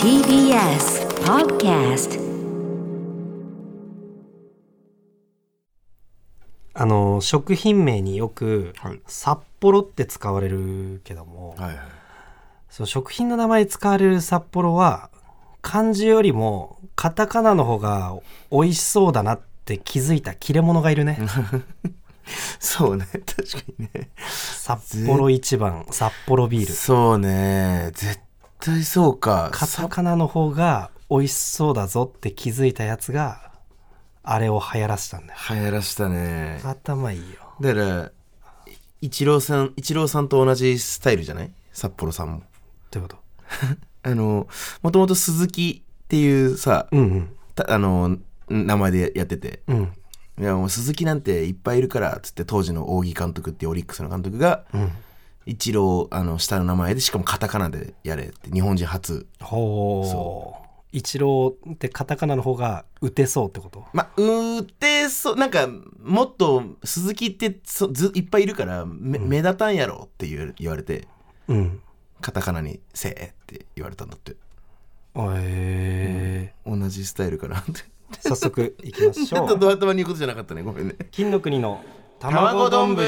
TBS Podcast あの食品名によくはい。札幌って使われるけども、はいはい。その食品の名前に使われる札幌は漢字よりもカタカナの方が美味しそうだなって気づいた切れ者がいるね。そうね。確かにね。札幌一番札幌ビール。そうね。絶対そうか。カタカナの方が美味しそうだぞって気づいたやつがあれを流行らせたんだよ。流行らしたね。頭いいよ。だからイチローさんイチローさんと同じスタイルじゃない？札幌さんも。どういうこ あのもともと鈴木っていうさ、とうんうん。たあの名前でやってて。うん。いやもう鈴木なんていっぱいいるからっつって当時の扇監督っていうオリックスの監督がうんイチローあの下の名前でしかもカタカナでやれって日本人初。ほう。一郎ってカタカナの方が打てそうってこと？まあうてそうなんかもっと鈴木ってそずいっぱいいるからめ目立たんやろって言う言われてうん。カタカナに「せえ」って言われたんだって。へえ。同じスタイルかなって。早速いきまし ちょょっとうドア頭に言うことじゃなかったね。ごめんね。金の国の卵卵丼丼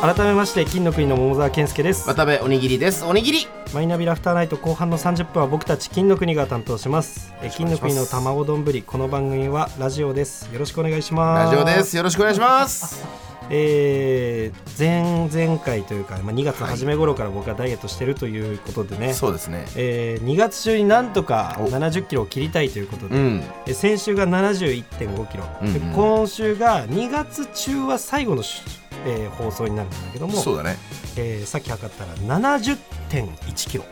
改めまして金の国の桃沢健介です。渡部おにぎりです。おにぎり。マイナビラフターナイト後半の30分は僕たち金の国が担当します。え金の国の卵丼この番組はラジオです。よろしくお願いします。ラジオです。よろしくお願いします。えー、前々回というか、まあ、2月の初め頃から僕はダイエットしてるということでね、そうですね。えー、2月中になんとかお。70キロを切りたいということで、うん。え先週が71.5キロ、うんうんで今週が2月中は最後のし、えー放送になるんだけども、そうだね。えーさっき測ったら70.1キロ。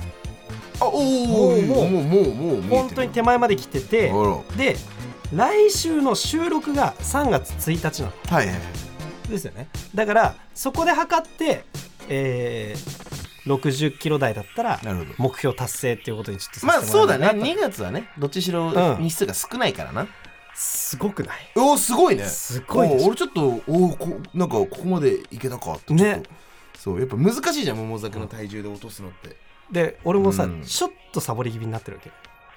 あおおもうもうもうもう本当に手前まで来ててで来週の収録が3月1日なの。はいはいはい。ですよね。だからそこで測って、えー、60キロ台だったら目標達成っていうことにちょっとさまあそうだねもらえないなと。2月はねどっちしろうん。日数が少ないからな、すごくない？おおすごいね。すごい俺ちょっとおーこなんかここまでいけたかっね。そうやっぱ難しいじゃん桃酒の体重で落とすのって。で俺もさ、うん。ちょっとサボり気味になってるわけ。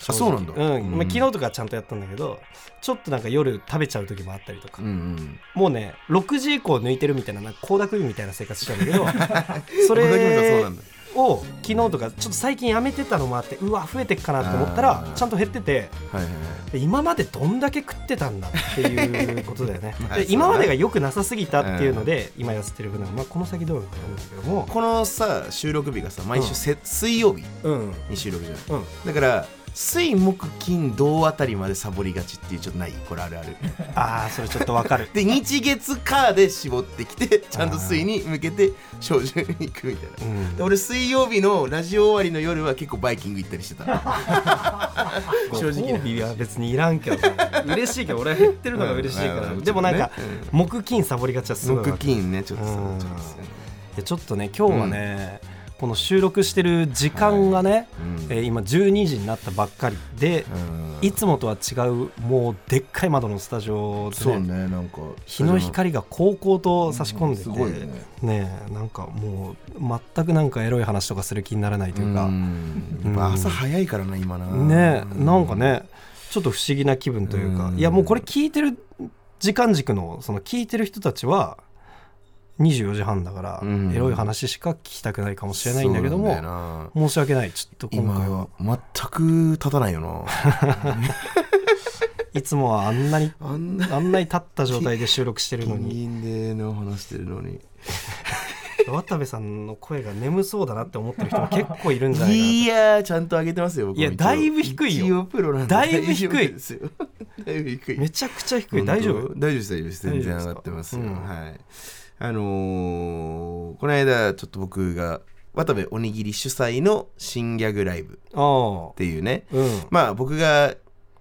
あそうなんだ。うん、うん。まあ、昨日とかちゃんとやったんだけどちょっとなんか夜食べちゃう時もあったりとか、うんうん。もうね6時以降抜いてるみたいななんか倖田來未みたいな生活しちゃうんだけど それなんだを昨日とかちょっと最近やめてたのもあってうわ増えてっかなって思ったあらー。ちゃんと減っててはいはい今までどんだけ食ってたんだっていうことだよね。で今までが良くなさすぎたっていうので、今痩せてる分は、まあ、この先どうなのかなんだけども。このさ収録日がさ毎週せ、水曜日うんに収録じゃん。うん。だから水木金土あたりまでサボりがちっていうちょっとない？これあるある。ああそれちょっとわかる。で日月火で絞ってきてちゃんと水に向けて照準に行くみたいな。うん。で俺水曜日のラジオ終わりの夜は結構バイキング行ったりしてた。正直ねご褒美は別にいらんけどね。嬉しいけど俺は減ってるのが嬉しいから、うん。でもなんか、うん。木金サボりがちはすごい木金ねちょっとちょっとさいやちょっとね今日はね、この収録してる時間がね、うん。えー今12時になったばっかりで、うん。いつもとは違うもうでっかい窓のスタジオで、ねそうねなんか。日の光がこうこうと差し込んでて、うんすごいね。ねえなんかもう全くなんかエロい話とかする気にならないというか、うん。朝早いからな今な。ねえなんかねちょっと不思議な気分というか、うん。いやもうこれ聞いてる時間軸のその聞いてる人たちは24時半だから、うん。エロい話しか聞きたくないかもしれないんだけども申し訳ないちょっと今回は。今全く立たないよな。いつもはあんなにあんなに立った状態で収録してるのに。銀での話してるのに。渡部さんの声が眠そうだなって思ってる人も結構いるんじゃないかないやーちゃんと上げてますよ僕いやだいぶ低いよ。一応プロなんで。だいぶ低い。だいぶ低い。めちゃくちゃ低い。大丈夫？大丈夫です大丈夫です。全然上がってますよ。大丈夫ですかはいあのーこの間ちょっと僕が渡部おにぎり主催の新ギャグライブあっていうね。あうん。まあ僕が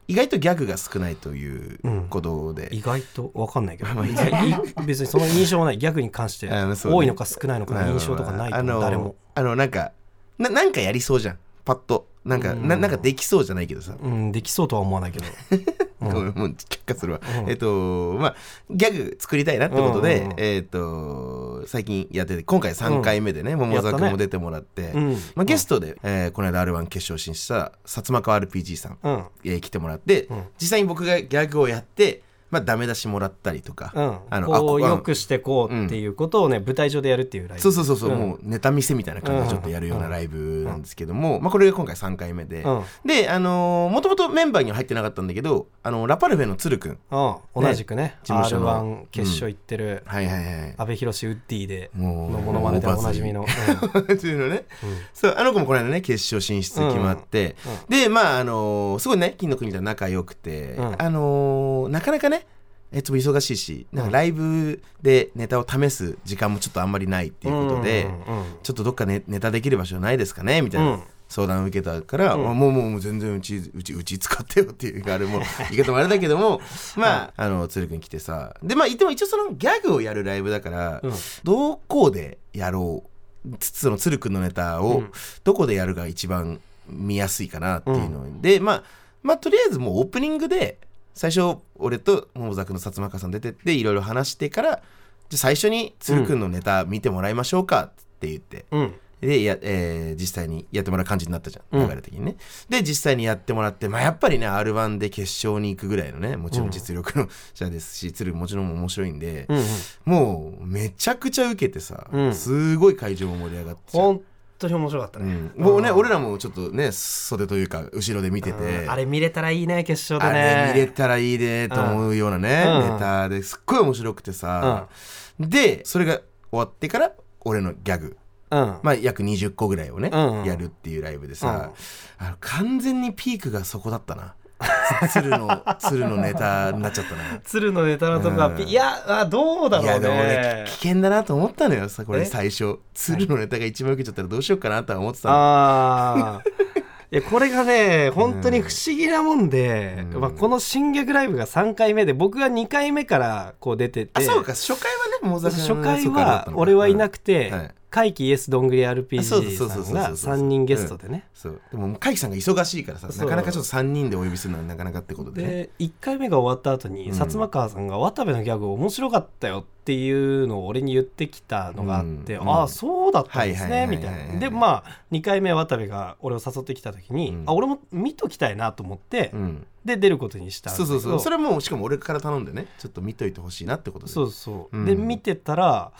意外とギャグが少ないということで、意外と分かんないけど。まあ別にその印象もない。ギャグに関して多いのか少ないのかの印象とかないと誰も。あのなんかななんかやりそうじゃん。パッと。なんか、うん。ななんかできそうじゃないけどさ。うんできそうとは思わないけど。う んごめんもう却下するわ、うん。えっとまあギャグ作りたいなってことで、えっと最近やってて今回3回目でね、桃沢君も出てもらって、うん。まあ、ゲストで、えーこの間 R1 決勝進出した薩摩川 RPG さん、うん。えー来てもらって、うん。実際に僕がギャグをやって、まあ、ダメ出しもらったりとか、うん、あのこうよくしてこうっていうことをね、舞台上でやるっていうライブ。そうそうそうそう、ん。もうネタ見せみたいな感じでちょっとやるようなライブなんですけども、まあ、これが今回3回目で、うん。であのーもともとメンバーには入ってなかったんだけどあのラパルフェの鶴くんうん、同じくね。事務所の。R1 決勝行ってる、はいはいはい阿部寛ウッディでもうのモノマネでおなじみの、っていうのね、そうあの子もこの間ね決勝進出決まって、でまああのーすごいね金の国とは仲良くて、うん。あのーなかなかねえっと忙しいしなんかライブでネタを試す時間もちょっとあんまりないっていうことで、うんうんうんちょっとどっかネネタできる場所ないですかねみたいうん。な相談を受けたから、うん。まあもうもうもう全然うちうちうち使ってよっていうあれも 言い方もあれだけどもまああの鶴くん来てさでまあでも一応そのギャグをやるライブだから、うん。どこでやろうつその鶴くんのネタをうん。どこでやるが一番見やすいかなっていうので、まあまあとりあえずもうオープニングで最初俺と桃沢君の薩摩川さん出てっていろいろ話してからじゃあ最初に鶴くんのネタ見てもらいましょうかって言って、うん。でや、えー実際にやってもらう感じになったじゃうん。ん流れ的にね、で実際にやってもらってまあやっぱりね r 1で決勝に行くぐらいのねもちろん実力の者ですし、鶴もちろん面白いんで、うんうん。もうめちゃくちゃ受けてさ、うん。すごい会場も盛り上がって当に面白かったうね、ん、もうねん俺らもちょっとね袖というか後ろで見てて、うん。あれ見れたらいいね決勝あでね。れ見れたらいいねと思うようなね、うん。ネタで。すっごい面白くてさ、でそれが終わってから俺のギャグ。うん。まあ、約20個ぐらいをね、うん。やるっていうライブでさ、あの完全にピークがそこだったな 鶴の鶴のネタになっちゃったな鶴のネタのとこはピ、うん。いやあどうだろうね。いやでもね危険だなと思ったのよさこれえ？最初。鶴のネタが一番受けちゃったらどうしようかなとは思ってたの。ああ いやこれがね本当に不思議なもんで、うん。まあ、この新逆ライブが3回目で僕が2回目からこう出てて。あそうか初回はねもう初回は俺はいなくて、はい怪奇イエスどんぐり RPG さんがそうそう3人ゲストでね。そう。でも海輝さんが忙しいからさなかなかちょっと3人でお呼びするのはなかなかってことでね。で1回目が終わった後に、うん。薩摩川さんが渡部のギャグ面白かったよっていうのを俺に言ってきたのがあって、うん。ああそうだったんですねみたいな。でまあ2回目渡部が俺を誘ってきた時に、うん。あ俺も見ときたいなと思って、うん。で出ることにしたそうそうそう。それもうしかも俺から頼んでねちょっと見といてほしいなってことで。そうそう、うん。で見てたら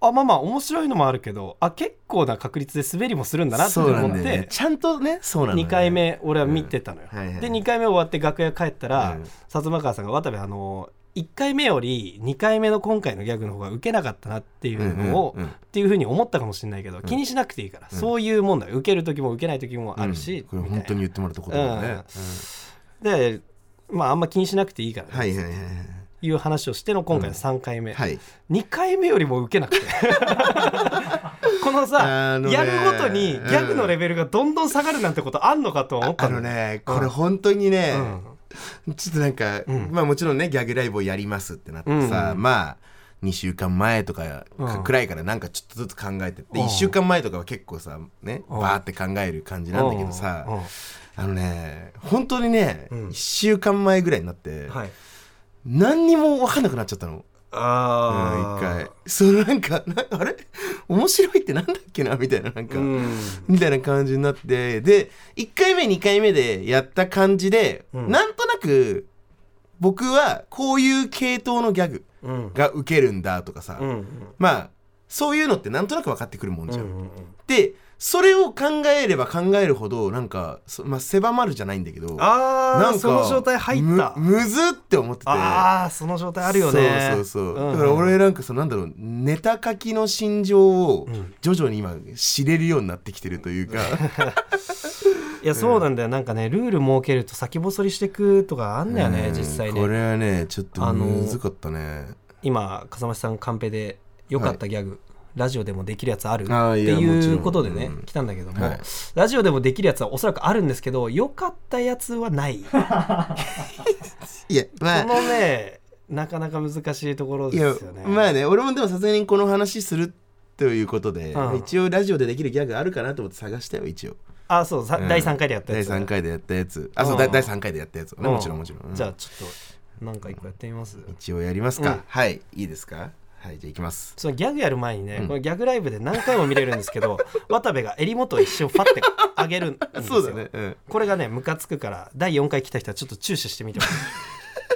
あまあまあ面白いのもあるけどあ結構な確率で滑りもするんだなって思ってねちゃんとねそうなのよね。2回目俺は見てたのよ、うんはいはい。で2回目終わって楽屋帰ったら、うん。薩摩川さんが渡部あの1回目より2回目の今回のギャグの方が受けなかったなっていうのを、うんうんうん。っていうふうに思ったかもしれないけど、気にしなくていいから、そういうもんだよ。受ける時も受けない時もあるし、うん。これ本当に言ってもらったことだよね、でまああんま気にしなくていいから、ね。はいはいはいはいいう話をしての今回の3回目、はい。2回目よりも受けなくて。このさあのねやるごとにギャグのレベルがどんどん下がるなんてことあんのかとは思ったあのよねこれ本当にね、うん。ちょっとなんか、うん。まあもちろんねギャグライブをやりますってなってさ、うん。まあ2週間前とかうん。くらいからなんかちょっとずつ考えてって、うん。1週間前とかは結構さねうん。バーって考える感じなんだけどさ、うん。あのね本当にね、うん。1週間前ぐらいになって、はい何にも分かんなくなっちゃったの。うん、あ一回。そのなんかなあれ？面白いってなんだっけな？みたいななんか、うん。みたいな感じになって。で1回目2回目でやった感じで、うん。なんとなく僕はこういう系統のギャグうん。がウケるんだとかさ、うんまあそういうのってなんとなく分かってくるもんじゃん。うんうん。でそれを考えれば考えるほどなんか、そまあ、狭まるじゃないんだけどあなんかあその状態入った。むむずって思ってて。ああその状態あるよね。そうそうそう、んん。だから俺なんかさなんだろうネタ書きの心情をうん。徐々に今知れるようになってきてるというか、いやそうなんだよ。なんかねルール設けると先細りしてくとかあんだよねうん。実際こねれはねちょっとあのむずかったね。今風間さんカンペで良かったギャグラジオでもできるやつあるっていうことでねうん。来たんだけどもはい。ラジオでもできるやつはおそらくあるんですけど良かったやつはない。こ いやまあ。のねなかなか難しいところですよね。まあね俺もでもさすがにこの話するということで、うん。一応ラジオでできるギャグあるかなと思って探したよ一応。あそうさ、うん。第3回でやったやつ第3回でやったやつ。あそう、第3回でやったやつをねうん。もちろんもちろん、うん。じゃあちょっとなんか一個やってみます？一応やりますか、うん。はい。いいですか？はいじゃあいきます。そのギャグやる前にね、うん。このギャグライブで何回も見れるんですけど 渡部が襟元を一瞬ファって上げるんですよ。そうだね、うん、これがねムカつくから第4回来た人はちょっと注視してみてほしい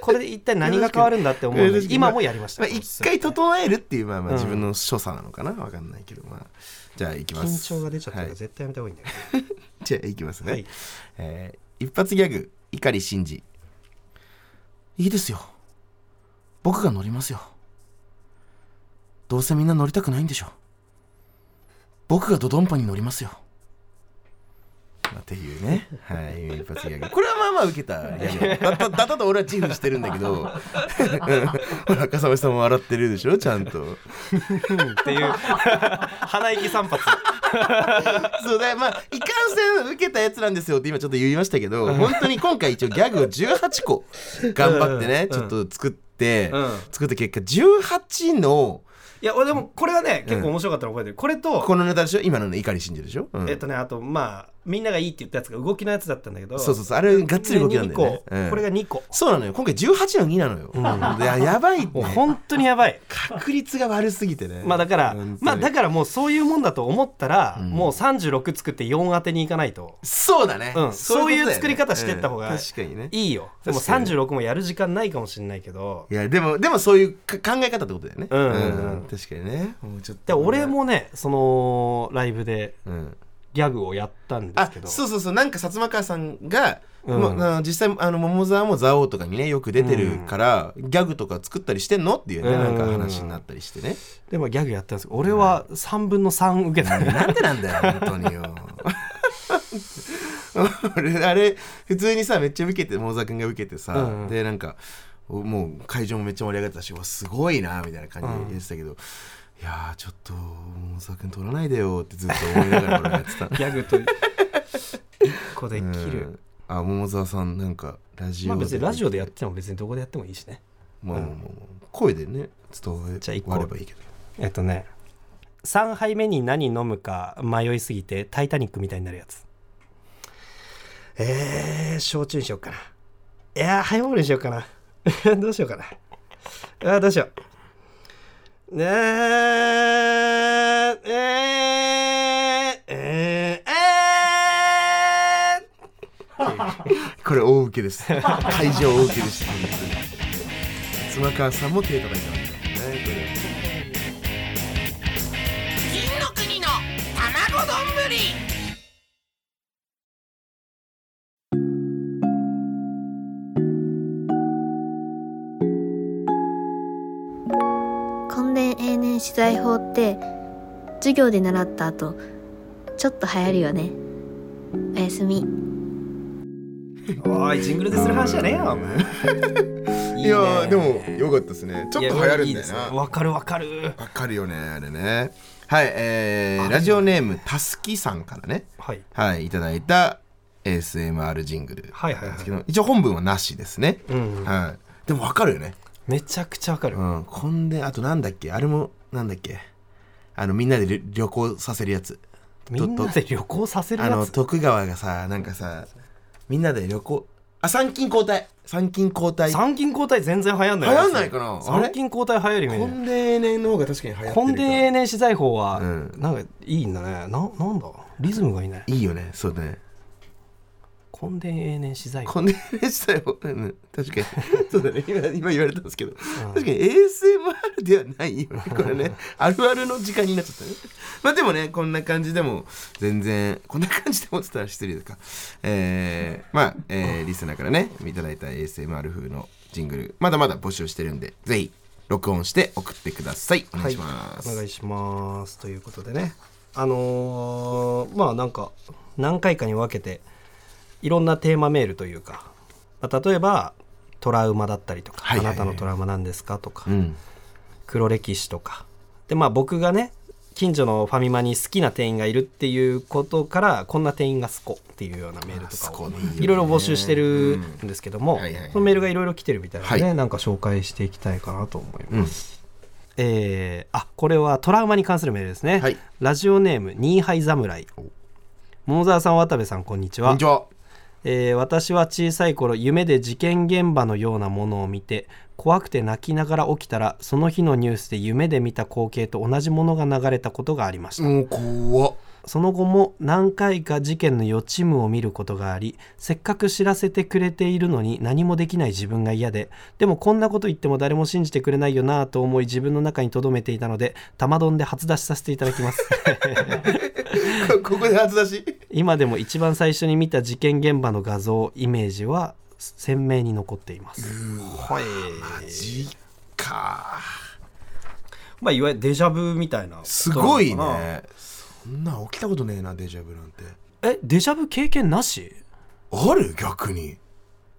これで一体何が変わるんだって思うので 今もやりました。まあ、一回整えるっていうまあまあうん。自分の所作なのかな？わかんないけどまあじゃあいきます。緊張が出ちゃったからはい。絶対やめた方がいいんだよ、じゃあいきますね、はい。えー一発ギャグ碇シンジいいですよ。僕が乗りますよどうせみんな乗りたくないんでしょ。僕がドドンパに乗りますよ。まあっていうね、はい、一発ギャグ。これはまあまあ受けた だった。だと俺は自負してるんだけど、う んほら、笠間さんも笑ってるでしょ、ちゃんと。っていう。鼻息散髪。そうだまあいかんせん受けたやつなんですよって今ちょっと言いましたけど本当に今回一応ギャグを18個頑張ってねうん。ちょっと作ってうん。作った結果18のいや俺でもこれはね結構面白かったの覚えてる。これとこのネタでしょ？今のね怒り信じるでしょ、うん。えっとねあとまあみんながいいって言ったやつが動きのやつだったんだけどそうそうそう。あれがっつり動きなんだよね。2個。うん。これが2個。そうなのよ。今回18の2なのよ、いややばいね本当にやばい。確率が悪すぎてね。まあだからまあだからもうそういうもんだと思ったら、うん。もう36作って4当てにいかないと。そうだね、うん。そういう作り方してった方がうん。確かにね。いいよ。でも確かに。36もやる時間ないかもしれないけど。いやでもでもそういうか考え方ってことだよね。うん。うん。うん確かにね。もうちょっでと俺もねそのライブでうんギャグをやったんですあけど。そうそうそう。なんか薩摩川さんが、うん。もうあの実際あの桃沢も蔵王とかにねよく出てるから、ギャグとか作ったりしてんのっていうね、うん。なんか話になったりしてね、でもギャグやったんです。けど俺は3分の3受けたね。なんでなんだよ本当によ。俺あれ普通にさめっちゃ受けて桃沢君が受けてさ、うん。でなんかおもう会場もめっちゃ盛り上がってたしすごいなみたいな感じで言ってたけど、いやーちょっと桃沢君取らないでよってずっと思いながらやってた。ギャグと1個で切る、うん。あ桃沢さんなんかラジオまあ別にラジオでやっても別にどこでやってもいいしね。まあまあまあまあ声でね伝わればいいけど。えっとね3杯目に何飲むか迷いすぎて「タイタニック」みたいになるやつ。えー、焼酎にしようかな。いやーハイボールにしようかな。どうしようかな。あーどうしようねーえー、えー、えー、これ大受けです。会場大受けでした妻川さんも手叩いてましたねこれ。金の国の卵丼。ぶり授業で習った後ちょっと流行るよね。おやすみ。おいジングルでする話じゃねえよお前。いいやーでもよかったですね。ちょっと流行るんだよな。わかるわかる。わかるよねあれね。はいえー、ラジオネームたすきさんからね。はい。はいいただいた ASMR ジングル。はいはいはい。なんですけど一応本文はなしですね、うん。はい。でもわかるよね。めちゃくちゃわかる、うん。こんであとなんだっけ？あれもなんだっけ？あのみんなで旅旅行させるやつ。みんなで旅行させるあのやつ徳川がさなんかさみんなで旅行あ参勤交代。参勤交代。参勤交代全然流行んない流行んないかな？あれ？参勤交代流行るイメージ婚礼年の方が確かに流行ってるか根伝永年資材法は、うん。なんかいいんだね。ななんだ？リズムがいいね。いいよね。そうだね根伝永年資材法婚礼年したよ、うん、確かに。そうだね。今今言われたんですけど、ん。確かに ASMR ではない。よねこれねあるあるの時間になっちゃったね。まあでもねこんな感じでも全然こんな感じでもって言ったら失礼だか。えー、まあ、えー、リスナーからねいただいた ASMR 風のジングルまだまだ募集してるんでぜひ録音して送ってください。お願いします、お願いします。ということでね。あのーまあなんか何回かに分けていろんなテーマメールというか、まあ、例えばトラウマだったりとか、はいはいはい。あなたのトラウマなんですかとか、うん。黒歴史とか。でまあ僕がね近所のファミマに好きな店員がいるっていうことからこんな店員が好こっていうようなメールとかをいろいろ募集してるんですけども、うん。はいはいはい。そのメールがいろいろ来てるみたいなので、ねはい。なんか紹介していきたいかなと思います、えーあこれはトラウマに関するメールですね、はい。ラジオネームニーハイ侍。桃沢さん渡部さんこんにちは。こんにちはえー私は小さい頃夢で事件現場のようなものを見て怖くて泣きながら起きたらその日のニュースで夢で見た光景と同じものが流れたことがありました。怖っ。その後も何回か事件の予知夢を見ることがありせっかく知らせてくれているのに何もできない自分が嫌ででもこんなこと言っても誰も信じてくれないよなぁと思い自分の中に留めていたので玉丼で初出しさせていただきます。ここで初出し？今でも一番最初に見た事件現場の画像イメージは鮮明に残っています。はいマジか。まあいわゆるデジャブみたいな。すごいねそんな起きたことねえなデジャブなんて。えデジャブ経験なし？ある？逆に。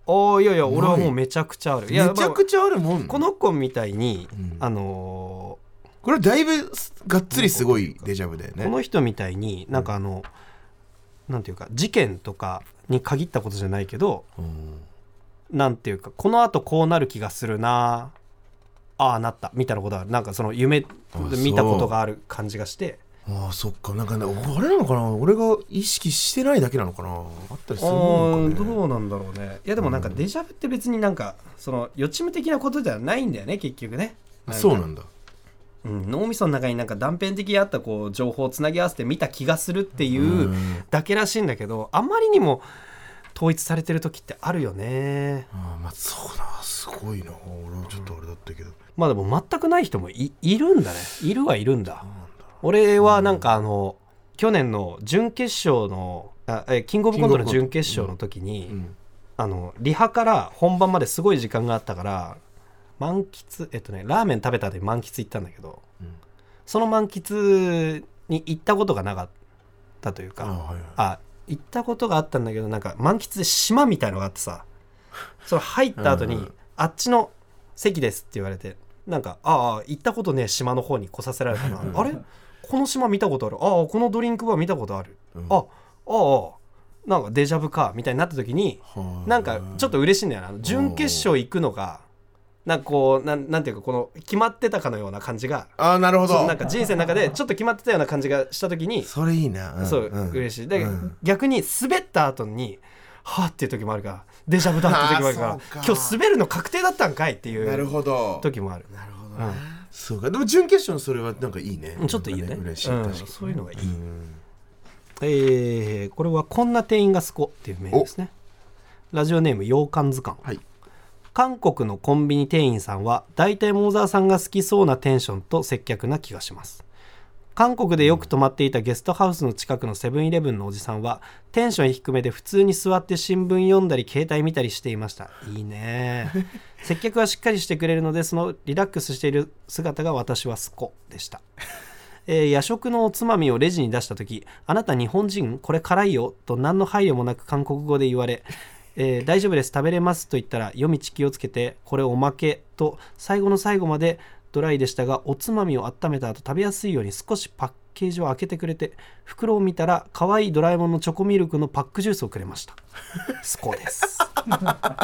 ああいやいや俺はもうめちゃくちゃある。いめやちゃくちゃあるもん。この子みたいに、うん。あのこれだいぶがっつりすごいデジャブだよね。ーこの人みたいになんかあの、なんていうか事件とかに限ったことじゃないけどうん。なんていうかこのあとこうなる気がするなああなったみたいなことある。なんかその夢で見たことがある感じがしてああそっか。なんかねあれなのかな？俺が意識してないだけなのかな？あったりすあるのーかね？どうなんだろうね。いやでもなんかデジャブって別になんかその予知夢的なことではないんだよね結局ね。そうなんだ。うん、脳みその中になんか断片的にあったこう情報をつなぎ合わせて見た気がするっていうだけらしいんだけどあまりにも統一されてる時ってあるよね。あーまあそうだすごいな。俺はちょっとあれだったけど。まあでも全くない人もいいるんだね。いるはいるんだ俺はなんかあの去年の準決勝のあえキングオブコントの準決勝の時に、うん。あのリハから本番まですごい時間があったから満喫えっとねラーメン食べた後に満喫行ったんだけど、うん。その満喫に行ったことがなかったというかあーはいはい。あ行ったことがあったんだけどなんか満喫で島みたいのがあってさ それ入った後に、うん。うんあっちの席ですって言われてなんかああ行ったことねえ島の方に来させられたな。あれ？この島見たことある。ああこのドリンクバー見たことある、うん。あああなんかデジャブかみたいになった時にはあ。なんかちょっと嬉しいんだよな。準決勝行くのがなんかこうなんなんていうかこの決まってたかのような感じが。ああなるほど。なんか人生の中でちょっと決まってたような感じがした時にそれいいな、んそう、ん。嬉しい。だけど、うん。逆に滑った後にはあっていう時もあるからデジャブだって時もあるから今日滑るの確定だったんかいっていうほど。時もある。なるほどね、そうか。でも準決勝のそれはなんかいいね。うんちょっといいよね嬉しい、うん。確かに。そういうのがいい、うん。えーこれはこんな店員がすこっていうメールですね。ラジオネーム洋館図鑑。はい。韓国のコンビニ店員さんは大体桃沢さんが好きそうなテンションと接客な気がします韓国でよく泊まっていたゲストハウスの近くのセブンイレブンのおじさんはテンション低めで普通に座って新聞読んだり携帯見たりしていました。いいね。接客はしっかりしてくれるのでそのリラックスしている姿が私はスコでした。えー夜食のおつまみをレジに出した時「あなた日本人これ辛いよ」と何の配慮もなく韓国語で言われ「えー大丈夫です。食べれます」と言ったら夜道気をつけて「これおまけ」と最後の最後までドライでしたがおつまみを温めた後食べやすいように少しパッケージを開けてくれて袋を見たら可愛いドラえもんのチョコミルクのパックジュースをくれました。スコです。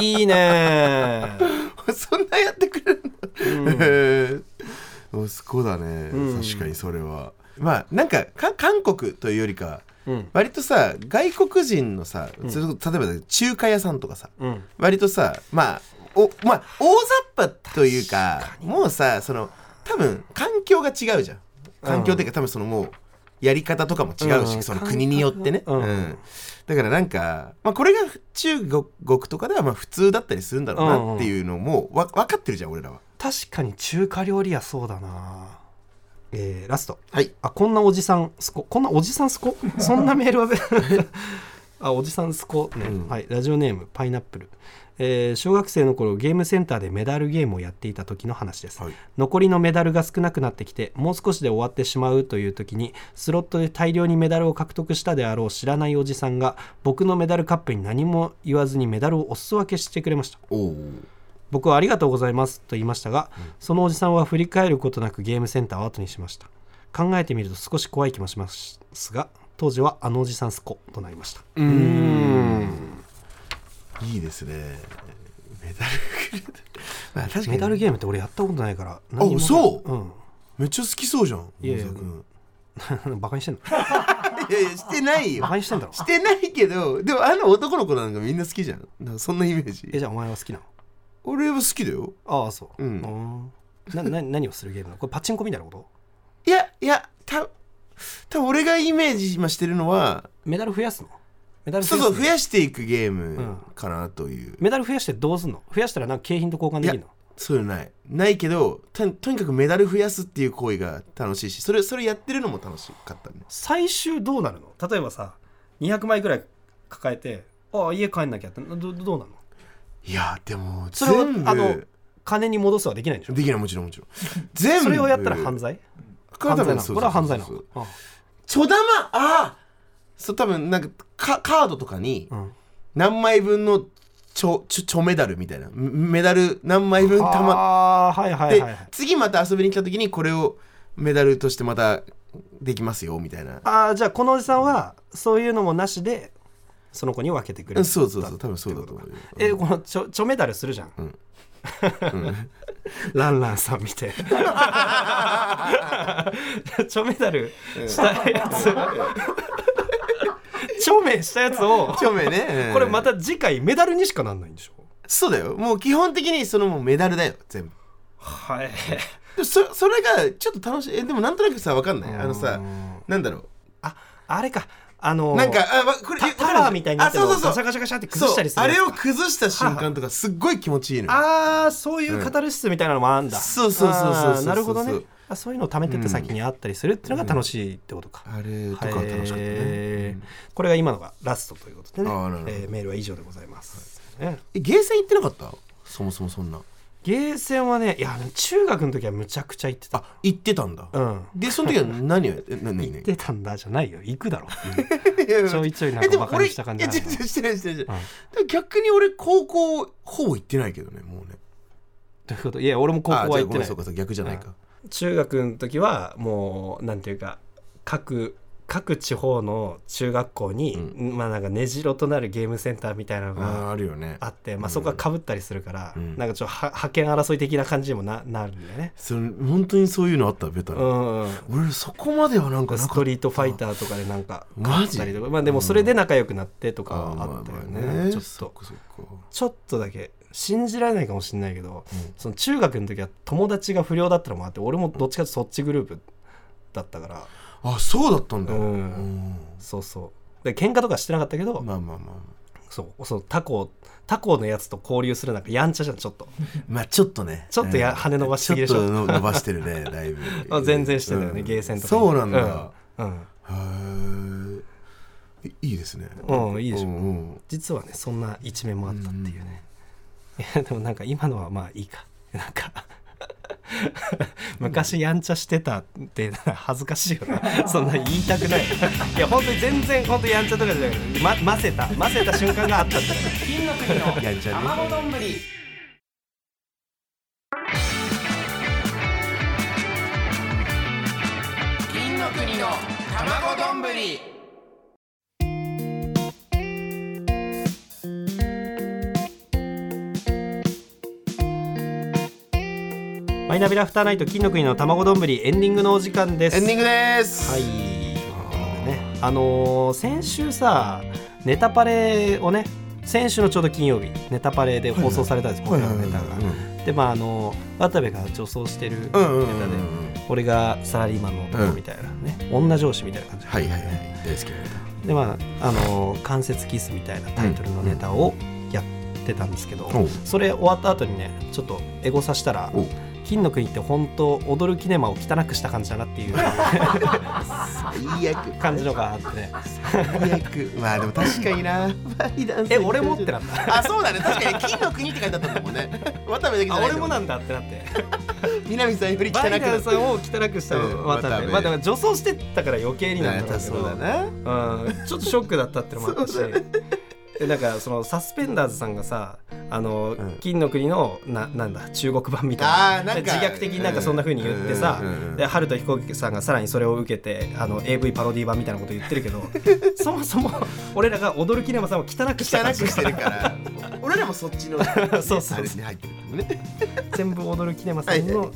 いいね。そんなやってくれるの、へえおすこだね、うん。確かにそれは。まあなんかか韓国というよりかうん。割とさ外国人のさ、それこそ例えば中華屋さんとかさうん。割とさまあおまあ大雑把というかもうさその多分環境が違うじゃん。環境っていうか多分そのもうやり方とかも違うし、うん。その国によってね、うん。うん。だからなんか、まあ、これが中国とかではまあ普通だったりするんだろうなっていうのもわ分かってるじゃん俺らは。確かに中華料理屋そうだな。えーラスト。はい。あこんなおじさんすここんなおじさんすこ？そんなメールは あおじさんすこね、うん。はい。ラジオネームパイナップルえー小学生の頃ゲームセンターでメダルゲームをやっていた時の話です、はい。残りのメダルが少なくなってきてもう少しで終わってしまうという時にスロットで大量にメダルを獲得したであろう知らないおじさんが僕のメダルカップに何も言わずにメダルをお裾分けしてくれました。おお僕はありがとうございますと言いましたが、そのおじさんは振り返ることなくゲームセンターを後にしました。考えてみると少し怖い気もしますが当時はあのおじさんすことなりました。うーんいいですね。メダルまあ確かにメダルゲームって俺やったことないからそう？うん。めっちゃ好きそうじゃんいやいや。大沢君。バカにしてんの？いやいやしてないよ。バカにしてんだろ？してないけどでもあの男の子なんかみんな好きじゃん。だからそんなイメージ。えじゃあお前は好きなの？俺は好きだよ。ああそう。うん。んなな何をするゲームなの？これパチンコみたいなこと？いやいやた多分俺がイメージ今してるのはメダル増やすの？メダルそうそう増やしていくゲーうん。ムかなという、メダル増やしてどうすんの？増やしたらなんか景品と交換できるの？そういうのない。ないけどととにかくメダル増やすっていう行為が楽しいしそれそれやってるのも楽しかったね。最終どうなるの？例えばさ200枚ぐらい抱えてああ家帰んなきゃってどどどうなるの？いやでもそれを全部あの金に戻すはできないんでしょ？できないもちろんもちろん。全部。それをやったら犯罪？犯罪なの？これは犯罪なの？そう。そうちょだまああそう多分なんかカカードとかにうん。何枚分のちょちょちょメダルみたいな。メダル何枚分たまああはいはい次また遊びに来た時にこれをメダルとしてまたできますよみたいな。ああじゃあこのおじさんはそういうのもなしでその子に分けてくれる。うんそうそうそう。多分そうだと思うよ。えこのちょちょメダルするじゃん、ランランさん見て ちょメダルしたやつちょめしたやつをちょめね、うん。これまた次回メダルにしかなんないんでしょ？そうだよ。もう基本的にそのもうメダルだよ全部。はい。でそそれがちょっと楽しい。えでもなんとなくさわかんない。あのさなんだろう。ああれか。あのなんかあわこれタタワーみたいになってるのをあそうそうそう。ガシャガシャガシャって崩したりするあれを崩した瞬間とかすっごい気持ちいいのよ。ああそういうカタルシスみたいなのもあるんだ、そうそうそうそうそうなるほどねあそういうのを貯めてって先にあったりするっていうのが楽しいってことか、あれとかは楽しかったね、これが今のがラストということでね。えーメールは以上でございます、ねえゲーセン行ってなかった？そもそもそんな。ゲーセンはねいや中学の時はむちゃくちゃ行ってた。あ行ってたんだ、うん。でその時は何を 何？行ってたんだじゃないよ。行くだろ。何ちょいちょいなんかバカにした感じしてな。いしてないうんでも逆に俺高校ほぼ行ってないけどねもうね。どういうこと？いや俺も高校は行ってない。そうか逆じゃないか、中学の時はもうなんていうか各各地方の中学校に、まあなんか根城となるゲームセンターみたいなのがあああるよね。あって、まあ、そこがかぶったりするから、うん。なんかちょっとは派遣争い的な感じにもななるんだよね。それ本当にそういうのあった？ベタな、うんうん俺そこまではなんかストリートファイターとかでなんか勝ったりとか。まあでもそれで仲良くなってとかあったよまあね,、ちょっそとちょっとだけ信じられないかもしれないけど、その中学の時は友達が不良だったのもあって俺もどっちかとそっちグループだったから。あそうだったんだ、うん。うん。そうそう。で喧嘩とかしてなかったけど、まあまあまあ。そうそう他校他校のやつと交流するなんかやんちゃじゃんちょっと。まあちょっとね。ちょっとやうん。羽伸ばしすぎでしょ。ちょっと伸ばしてるね だいぶ。あ全然してたよね、うん。ゲーセンとかに。そうなんだ、うん、へえいいいですね。うんいいでしょ。うんうん。実はねそんな一面もあったっていうね、いやでもなんか今のはまあいいか。なんか昔やんちゃしてたって恥ずかしいよな。そんな言いたくない。いや本当に全然本当やんちゃとかじゃなくて、ま、混ぜた。混ぜた瞬間があったんだから金の国のやんちゃね卵丼。ぶり金の国の卵丼。ぶりイナビラフターナイト金の国の卵丼ぶりエンディングのお時間です。エンディングです。はい。ねあのー先週さネタパレをね先週のちょうど金曜日ネタパレで放送されたんです、僕らのネタが、でまああの渡部が女装してるネタで、うんうんうん。うん俺がサラリーマンの男みたいなね、女上司みたいな感じ。で、はいはいはい。大好きなネでまああの関節キスみたいなタイトルのネタをやってたんですけど、おう。それ終わった後にねちょっとエゴさしたら金の国って本当踊るキネマを汚くした感じだなっていう。最悪。感じのがあって。ね最悪。まあでも確かにな。え俺もってなったあそうだね。確かに金の国って書いてあったんだもんね。渡部だけじゃあない俺もなんだってなって。南さんより汚く。なっさんを汚くしたうん渡部。まあでも女装してたから余計になんだろうけそうだどな。うん。ちょっとショックだったってのもあったし。でなんかそのサスペンダーズさんがさあの、ん。金の国のななんだ中国版みたいな。自虐的になんかそんな風に言ってさ、で春と飛行機さんがさらにそれを受けてあの AV パロディ版みたいなこと言ってるけど そもそも俺らが踊るキネマさんを汚くした汚くしてるから。俺らもそっちの そうそうあれに入ってるもんね。全部踊るキネマさんの、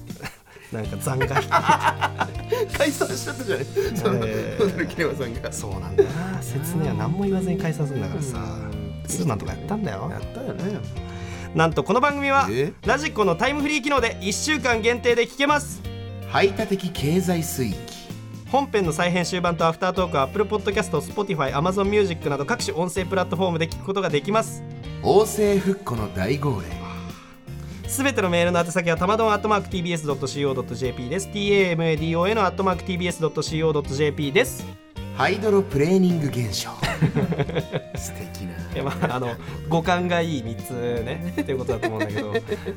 なんか残骸。解散しちゃったじゃない。そのえー蛍桐山さんが。そうなんだよな。説明は何も言わずに解散するんだからさツーマンとかやったんだよ。やったよね。なんとこの番組はえ？ラジコのタイムフリー機能で1週間限定で聞けます。排他的経済水域。本編の再編集版とアフタートークは Apple Podcast、Spotify、Amazon Music など各種音声プラットフォームで聞くことができます。王政復古の大号令。すべてのメールの宛先はたまどん atmarktbs.co.jp です。Tamadon の atmarktbs.co.jp です。ハイドロプレーニング現象 素敵な。えまああの五感がいい3つね っていうことだと思うんだけど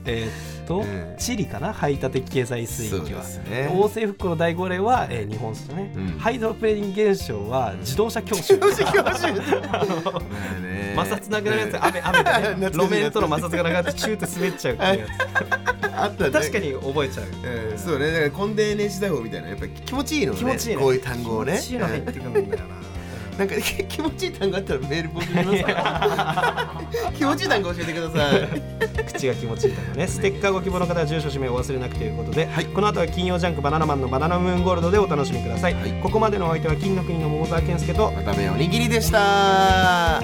えーっと、うん。チリかな？排他的経済水域は、ね。王政復古の大号令は、えー日本酒だね、うん。ハイドロプレーニング現象は自動車教習。教習教習。摩擦なくなるやつ雨雨でね。路面との摩擦がなくなってチューって滑っちゃうっていうやあった確かに覚えちゃう。うん。そうね。だからコンデーネ時代法みたいな。やっぱ気持ちいいのね。気持ちいいね。こういう単語をね。気持ちいいの入ってくるんだよななんか気持ちいい単語あったらメール募集しますか？ら 気持ちいい単語教えてください。口が気持ちいいからね。ステッカーご希望の方は住所氏名をお忘れなくということで、この後は金曜ジャンクバナナマンのバナナムーンゴールドでお楽しみください、はい。ここまでのお相手は金の国の桃沢健介とまためおにぎりでした